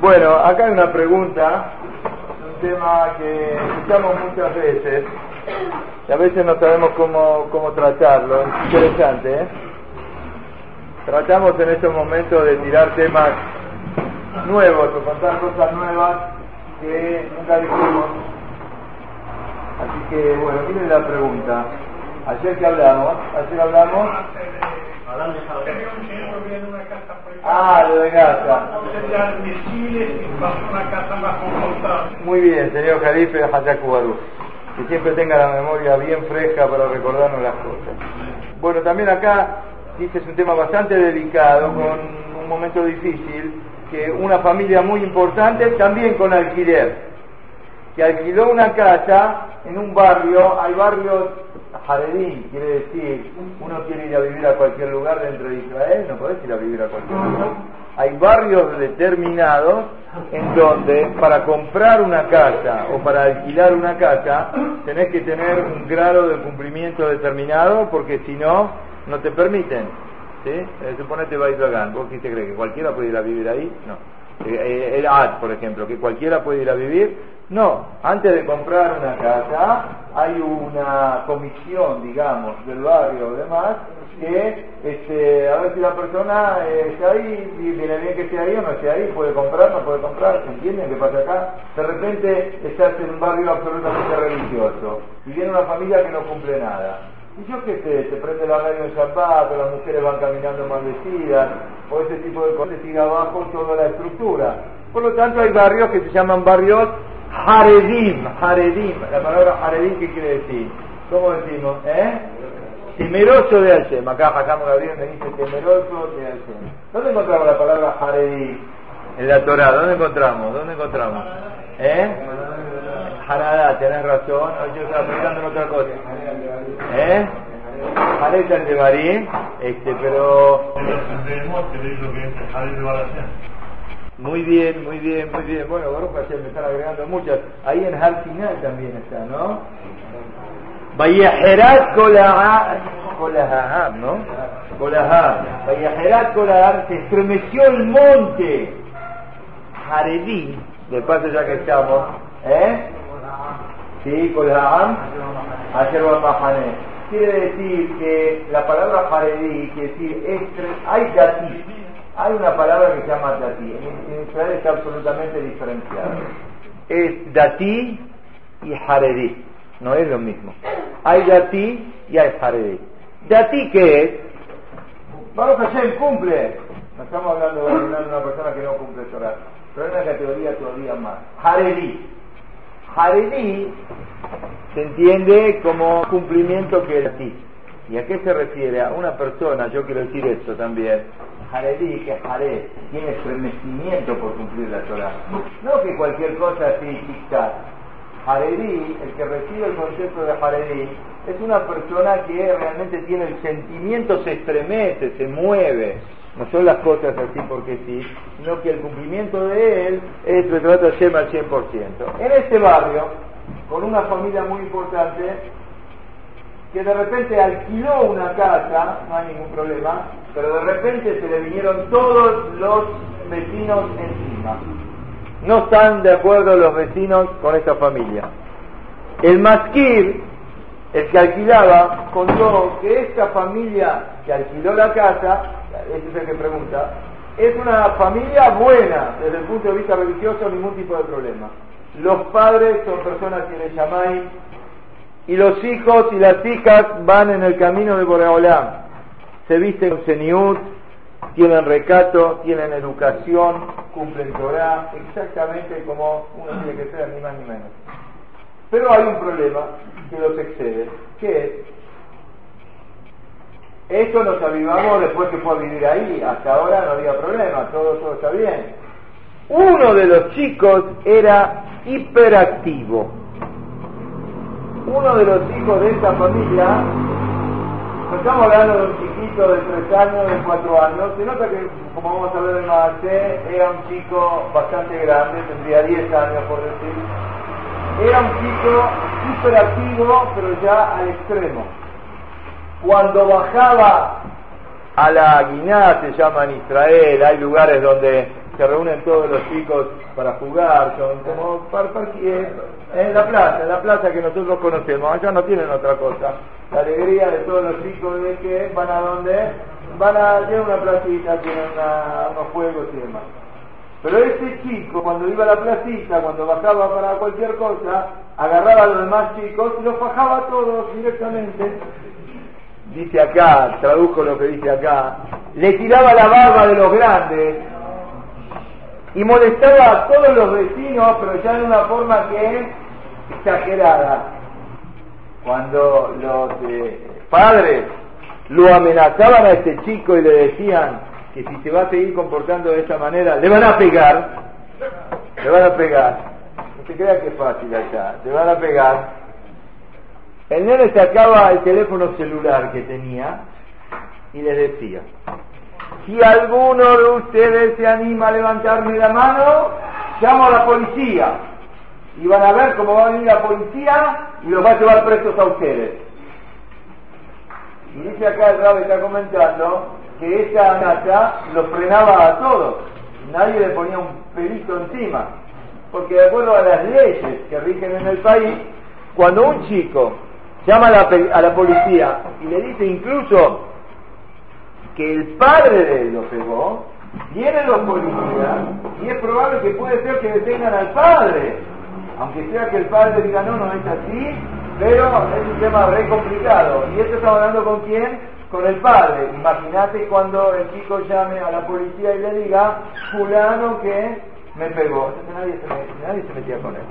Bueno, acá hay una pregunta, un tema que escuchamos muchas veces y a veces no sabemos cómo, cómo tratarlo. Es interesante, ¿eh? Tratamos en estos momentos de tirar temas nuevos o contar cosas nuevas que nunca dijimos. Así que, bueno, miren la pregunta. Ayer que hablamos, ayer hablamos. Ah, lo de. Muy bien, señor Jalife Hayakubaru. Que siempre tenga la memoria bien fresca para recordarnos las cosas. Bueno, también acá este es un tema bastante delicado, con un momento difícil, que una familia muy importante también con alquiler, que alquiló una casa en un barrio, hay barrios Jaredín, quiere decir, uno quiere ir a vivir a cualquier lugar dentro de Israel, no podés ir a vivir a cualquier lugar. Hay barrios determinados en donde para comprar una casa o para alquilar una casa tenés que tener un grado de cumplimiento determinado porque si no, no te permiten. ¿sí? Eh, suponete Baitlagán, ¿vos qué te crees? ¿Que cualquiera puede ir a vivir ahí? No. Eh, el AD, por ejemplo, que cualquiera puede ir a vivir. No, antes de comprar una casa hay una comisión, digamos, del barrio o demás, que este, a ver si la persona eh, está ahí, y viene bien que esté ahí o no esté ahí, puede comprar, no puede comprar, ¿se entiende qué pasa acá? De repente estás en un barrio absolutamente religioso y viene una familia que no cumple nada. Y yo qué sé, te prende la radio en zapato, las mujeres van caminando mal vestidas, o ese tipo de cosas, sigue abajo toda la estructura. Por lo tanto, hay barrios que se llaman barrios Haredim, Haredim. La palabra Haredim, ¿qué quiere decir? ¿Cómo decimos? ¿Eh? Temeroso de Hashem. Acá Jajam Gabriel me dice temeroso de Hashem. ¿Dónde encontramos la palabra Haredim? En la Torah, ¿dónde encontramos? ¿Dónde encontramos? ¿Eh? Haradá, tenés razón. Yo estaba pensando en otra cosa. ¿Eh? Jaleta el de este, pero... Muy bien, muy bien, muy bien. Bueno, Baruch Hashem, me están agregando muchas. Ahí en Har Sinai también está, ¿no? Vayajerat Kolahab, ¿no? Kolahab. Vayajerat Kolahab, se estremeció el monte. Haredí, de paso ya que estamos, ¿eh? Sí, Kolahab, ayer Mahané. Quiere decir que la palabra Haredí, quiere decir, estre... hay dati, hay una palabra que se llama dati. En Israel está absolutamente diferenciada. Es dati y haredí. No es lo mismo. Hay dati y hay haredí. Dati qué es? Baruch Hashem cumple. No estamos hablando de una persona que no cumple Torah. Pero es una categoría todavía más. Haredí. Haredí se entiende como cumplimiento que es dati. ¿Y a qué se refiere? A una persona, yo quiero decir esto también, Jaredí, que Jared tiene estremecimiento por cumplir la Torah. No que cualquier cosa así, tic Jaredí, el que recibe el concepto de Jaredí, es una persona que realmente tiene el sentimiento, se estremece, se mueve. No son las cosas así porque sí, sino que el cumplimiento de él es retrato Shema al 100%. En este barrio, con una familia muy importante, que de repente alquiló una casa, no hay ningún problema, pero de repente se le vinieron todos los vecinos encima. No están de acuerdo los vecinos con esta familia. El masquir, el que alquilaba, contó que esta familia que alquiló la casa, este es el que pregunta, es una familia buena desde el punto de vista religioso, ningún tipo de problema. Los padres son personas que le llamáis y los hijos y las hijas van en el camino de Boreolam. Se visten con seniut, tienen recato, tienen educación, cumplen Torah, exactamente como uno tiene que ser, ni más ni menos. Pero hay un problema que los excede, que es, esto nos avivamos después que fue a vivir ahí, hasta ahora no había problema, todo, todo está bien. Uno de los chicos era hiperactivo, uno de los hijos de esta familia, no estamos hablando de un chiquito de tres años, de cuatro años, se nota que, como vamos a ver en Maacé, era un chico bastante grande, tendría 10 años por decir. Era un chico hiperactivo, pero ya al extremo. Cuando bajaba a la Guiná, se llama en Israel, hay lugares donde se reúnen todos los chicos para jugar, son como para, en la plaza, en la plaza que nosotros conocemos, allá no tienen otra cosa. La alegría de todos los chicos de que van a donde, van a, tienen una placita, tienen unos juegos y demás. Pero ese chico, cuando iba a la placita, cuando bajaba para cualquier cosa, agarraba a los demás chicos y los fajaba a todos directamente. Dice acá, tradujo lo que dice acá, le tiraba la barba de los grandes y molestaba a todos los vecinos, pero ya de una forma que es exagerada. Cuando los eh, padres lo amenazaban a este chico y le decían que si se va a seguir comportando de esta manera, le van a pegar, le van a pegar. No se crea que es fácil allá, le van a pegar. El nene sacaba el teléfono celular que tenía y le decía, si alguno de ustedes se anima a levantarme la mano, llamo a la policía. Y van a ver cómo va a venir la policía y los va a llevar presos a ustedes. Y dice acá el rabo está comentando que esa nata lo frenaba a todos. Nadie le ponía un pelito encima. Porque de acuerdo a las leyes que rigen en el país, cuando un chico llama a la, a la policía y le dice incluso que el padre de él lo pegó, vienen los policías y es probable que puede ser que detengan al padre, aunque sea que el padre diga no, no es así, pero es un tema re complicado. Y esto está hablando con quién? Con el padre. Imagínate cuando el chico llame a la policía y le diga, fulano que me pegó. Entonces nadie nadie se metía con él.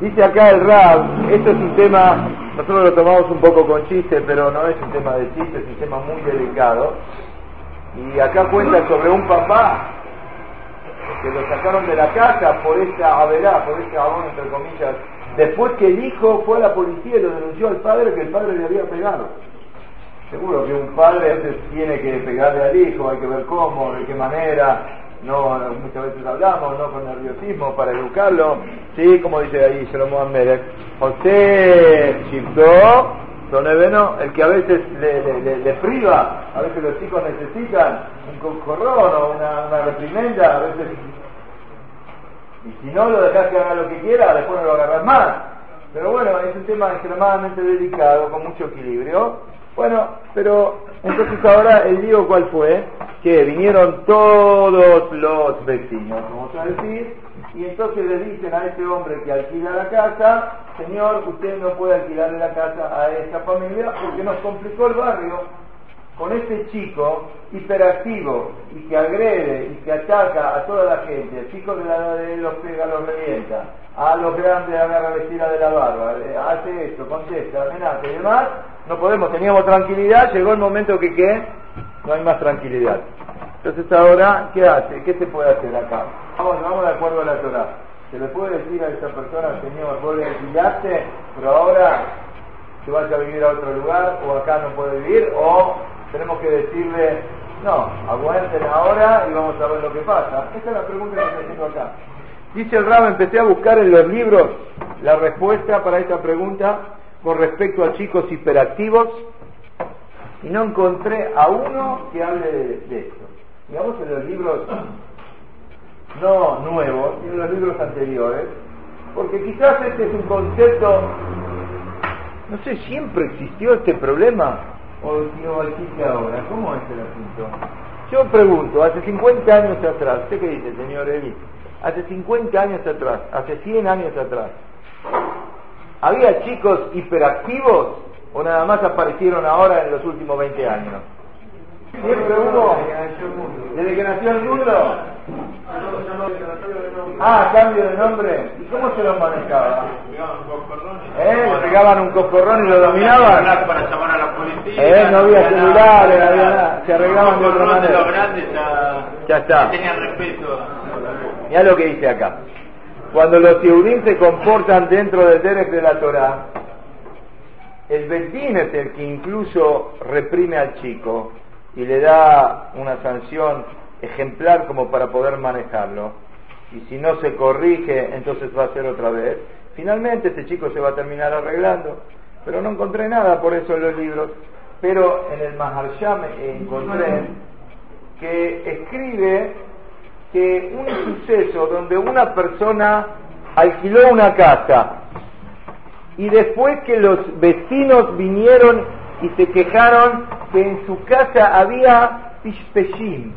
Dice acá el Rab, esto es un tema, nosotros lo tomamos un poco con chiste, pero no es un tema de chiste, es un tema muy delicado. Y acá cuenta sobre un papá que lo sacaron de la casa por esta averá, por este abón, entre comillas, después que el hijo fue a la policía y lo denunció al padre que el padre le había pegado. Seguro que un padre a veces tiene que pegarle al hijo, hay que ver cómo, de qué manera, no muchas veces hablamos, no con nerviosismo, para educarlo, sí, como dice ahí Salomón Merek, José Don Eveno, el que a veces le, priva, a veces los chicos necesitan un cocorrón o una, una reprimenda, a veces, y si no lo dejas que haga lo que quiera, después no lo agarras más. Pero bueno, es un tema extremadamente delicado, con mucho equilibrio. Bueno, pero entonces ahora el lío cuál fue? Que vinieron todos los vecinos, vamos a decir, y entonces le dicen a ese hombre que alquila la casa, señor, usted no puede alquilarle la casa a esta familia porque nos complicó el barrio con este chico hiperactivo y que agrede y que ataca a toda la gente, el chico de, la, de los pega, los revienta, a los grandes agarra vestida de la barba, eh, hace esto, contesta, amenaza y demás, no podemos, teníamos tranquilidad, llegó el momento que ¿qué? no hay más tranquilidad. Entonces ahora, ¿qué hace? ¿Qué se puede hacer acá? Vamos, vamos de acuerdo a la Torah. Se le puede decir a esa persona, Señor, vos le alquilaste, pero ahora se vaya a vivir a otro lugar, o acá no puede vivir, o tenemos que decirle, no, aguanten ahora y vamos a ver lo que pasa. Esa es la pregunta que estoy haciendo acá. Dice el Rab, empecé a buscar en los libros la respuesta para esta pregunta con respecto a chicos hiperactivos y no encontré a uno que hable de, esto. Digamos en los libros no nuevos, sino en los libros anteriores, porque quizás este es un concepto, no sé, siempre existió este problema o no existe ahora. ¿Cómo es el asunto? Yo pregunto, hace 50 años atrás, ¿usted qué dice, señor Eli? Hace 50 años atrás, hace 100 años atrás, ¿había chicos hiperactivos o nada más aparecieron ahora en los últimos 20 años? Siempre hubo, desde que nació el mundo. Ah, cambio de nombre. ¿Y cómo se lo manejaba? ¿Eh? Le pegaban un coscorrón y lo dominaban. Para llamar a la policía. ¿Eh? No había celulares, no había nada. Se arreglaban de otra manera. Los grandes ya, está. tenían respeto. Mira lo que dice acá. Cuando los Yehudim se comportan dentro del Derek de la Torah, el Betín es el que incluso reprime al chico y le da una sanción ejemplar como para poder manejarlo. Y si no se corrige, entonces va a ser otra vez. Finalmente este chico se va a terminar arreglando. Pero no encontré nada por eso en los libros. Pero en el Maharsham encontré que escribe que un suceso donde una persona alquiló una casa y después que los vecinos vinieron y se quejaron que en su casa había pishpeshim.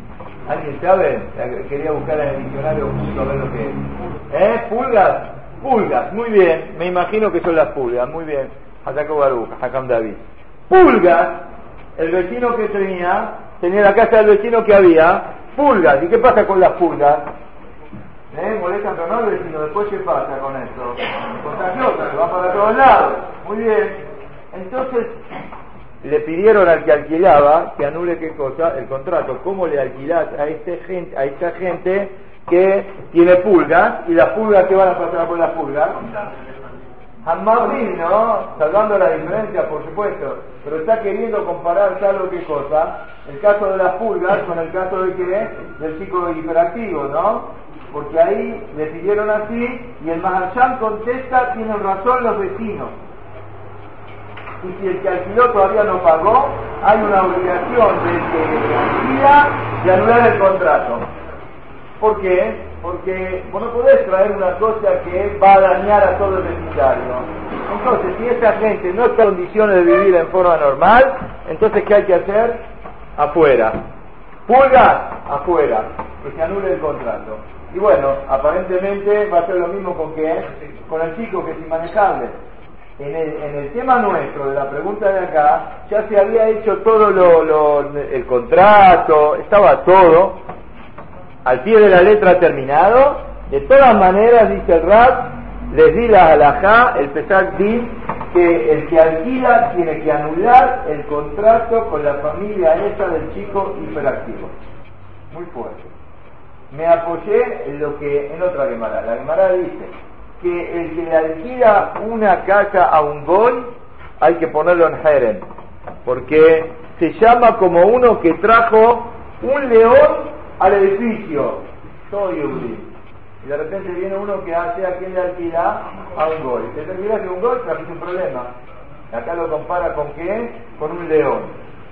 ¿Alguien sabe? Quería buscar en el diccionario justo a ver lo que es. ¿Eh? ¿Pulgas? Pulgas, muy bien. Me imagino que son las pulgas, muy bien. Ataco Baruch, Hakam David. Pulgas, el vecino que tenía, tenía la casa del vecino que había, pulgas. ¿Y qué pasa con las pulgas? ¿Eh? Molestan pero no el vecino, después qué pasa con esto? Contagiosa, se va para todos lados. Muy bien. Entonces, le pidieron al que alquilaba que anule qué cosa, el contrato. ¿Cómo le alquilás a, este gente, a esta gente que tiene pulgas y las pulgas que van a pasar por las pulgas? Hamabri, ¿no? Salvando la diferencia, por supuesto, pero está queriendo comparar, ¿sabe qué cosa? El caso de las pulgas con el caso de qué? Del chico hiperactivo, ¿no? Porque ahí le pidieron así y el Maharshan contesta, tienen razón los vecinos y si el que alquiló todavía no pagó, hay una obligación del que alquila de anular el contrato. ¿Por qué? Porque vos no podés traer una cosa que va a dañar a todo el vecindario. Entonces, si esa gente no está en condiciones de vivir en forma normal, entonces ¿qué hay que hacer? Afuera. Pulga, afuera. Que se anule el contrato. Y bueno, aparentemente va a ser lo mismo con que con el chico que es inmanejable en el, tema nuestro, de la pregunta de acá, ya se había hecho todo lo, el contrato, estaba todo al pie de la letra terminado. De todas maneras, dice el RAP, les di la halajá, el Pesach Din, que el que alquila tiene que anular el contrato con la familia esa del chico hiperactivo. Muy fuerte. Me apoyé en lo que, en otra Gemara. La Gemara dice, que el que le alquila una casa a un gol hay que ponerlo en Jerem, porque se llama como uno que trajo un león al edificio. Soy un y de repente viene uno que hace a quien le alquila a un gol. Si te alquilas un gol, trajiste un problema. Acá lo compara con qué? Con un león.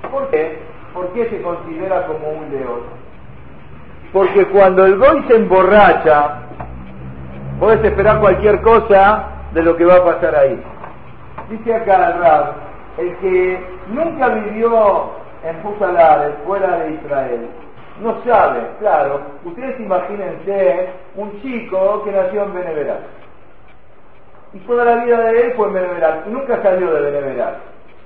¿Por qué? ¿Por qué se considera como un león? Porque cuando el gol se emborracha, Podés esperar cualquier cosa de lo que va a pasar ahí. Dice acá el Rab, el que nunca vivió en Fusalares, fuera de Israel, no sabe, claro, ustedes imagínense un chico que nació en Beneveral. Y toda la vida de él fue en Beneveral, y nunca salió de Beneveral.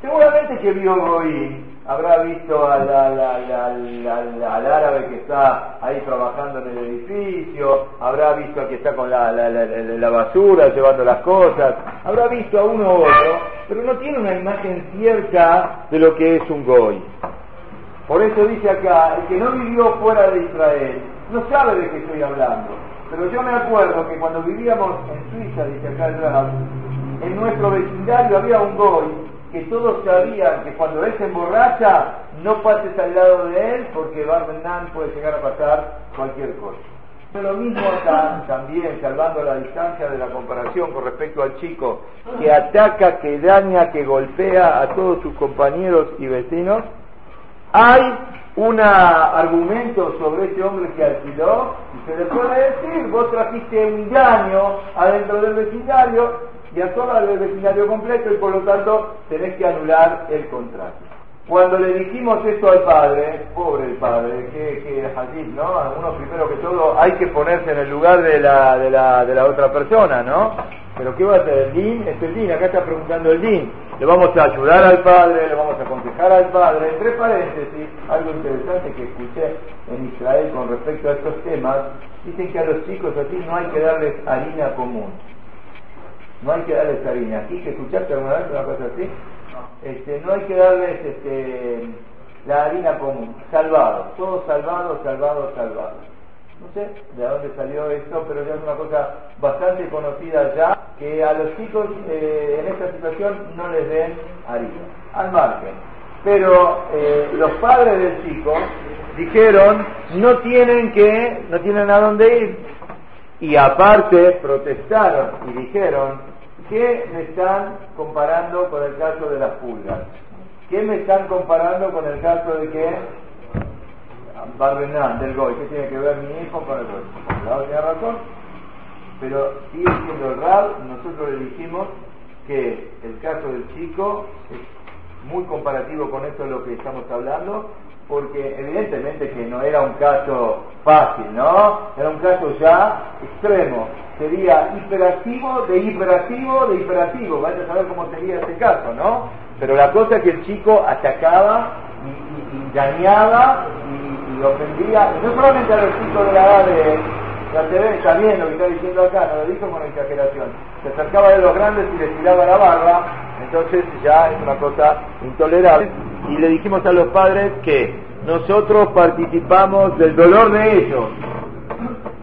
Seguramente que vio Goí, habrá visto al, árabe que está ahí trabajando en el edificio, habrá visto al que está con la, basura llevando las cosas, habrá visto a uno u otro, pero no tiene una imagen cierta de lo que es un goy. Por eso dice acá, el que no vivió fuera de Israel no sabe de qué estoy hablando. Pero yo me acuerdo que cuando vivíamos en Suiza, dice acá el en nuestro vecindario había un goy que todos sabían que cuando él se emborracha, no pases al lado de él porque Barbenán puede llegar a pasar cualquier cosa. Lo mismo también, salvando la distancia de la comparación con respecto al chico que ataca, que daña, que golpea a todos sus compañeros y vecinos, hay un argumento sobre ese hombre que alquiló y se le puede decir, vos trajiste un daño adentro del vecindario y a todo el vecindario completo y por lo tanto tenés que anular el contrato. Cuando le dijimos esto al padre, pobre el padre, que, que ¿no? Uno primero que todo hay que ponerse en el lugar de la, de la, de la otra persona, ¿no? Pero ¿qué va a hacer el DIN? Es el DIN, acá está preguntando el DIN. Le vamos a ayudar al padre, le vamos a aconsejar al padre. Entre paréntesis, algo interesante que escuché en Israel con respecto a estos temas, dicen que a los chicos así no hay que darles harina común no hay que darles harina. ¿Aquí que escuchaste alguna vez una cosa así? Este, no hay que darles este, la harina común, salvado, todo salvado, salvado, salvado. No sé de dónde salió esto, pero ya es una cosa bastante conocida ya, que a los chicos eh, en esta situación no les den harina, al margen. Pero eh, los padres del chico dijeron, no tienen que, no tienen a dónde ir. Y aparte protestaron y dijeron, ¿Qué me están comparando con el caso de las pulgas? ¿Qué me están comparando con el caso de que Barbenán del Goy, ¿qué tiene que ver mi hijo con el Goy? Tiene razón, pero sigue siendo el Rab, nosotros le dijimos que el caso del chico es muy comparativo con esto de lo que estamos hablando, porque evidentemente que no era un caso fácil, ¿no? Era un caso ya extremo. Sería hiperactivo, de hiperactivo, de hiperactivo. Vaya a saber cómo sería este caso, ¿no? Pero la cosa es que el chico atacaba y, engañaba y, ofendía, no solamente a los chicos de la edad de, la TV, está bien lo que está diciendo acá, no lo dijo con exageración. Se acercaba de los grandes y les tiraba la barba, entonces ya es una cosa intolerable. Y le dijimos a los padres que nosotros participamos del dolor de ellos.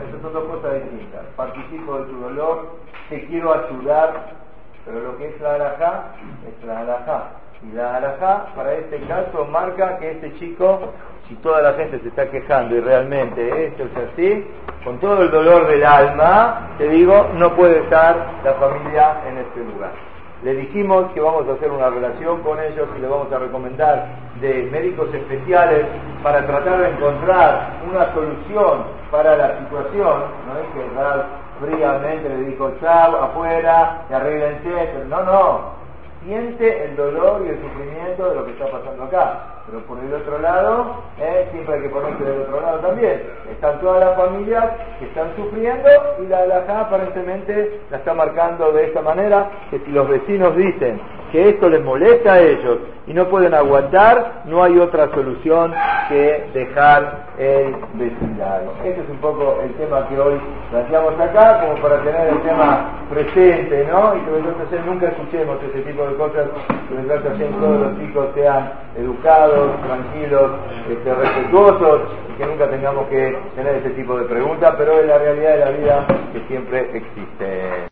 Esas son dos cosas distintas. Participo de tu dolor, te quiero ayudar, pero lo que es la alajá es la alajá. Y la alajá, para este caso, marca que este chico, si toda la gente se está quejando y realmente esto es así, con todo el dolor del alma, te digo, no puede estar la familia en este lugar. Le dijimos que vamos a hacer una relación con ellos y le vamos a recomendar de médicos especiales para tratar de encontrar una solución para la situación. No es que dar fríamente le dijo chao, afuera, y arreglense. No, no siente el dolor y el sufrimiento de lo que está pasando acá. Pero por el otro lado, eh, siempre hay que ponerse del otro lado también. Están todas las familias que están sufriendo y la alajá aparentemente la está marcando de esta manera, que si los vecinos dicen que esto les molesta a ellos y no pueden aguantar, no hay otra solución que dejar el vecindario. Este es un poco el tema que hoy planteamos acá, como para tener el tema presente, ¿no? Y que nosotros nunca escuchemos ese tipo de cosas, que que todos los chicos sean educados, tranquilos, este, respetuosos, y que nunca tengamos que tener ese tipo de preguntas, pero es la realidad de la vida que siempre existe.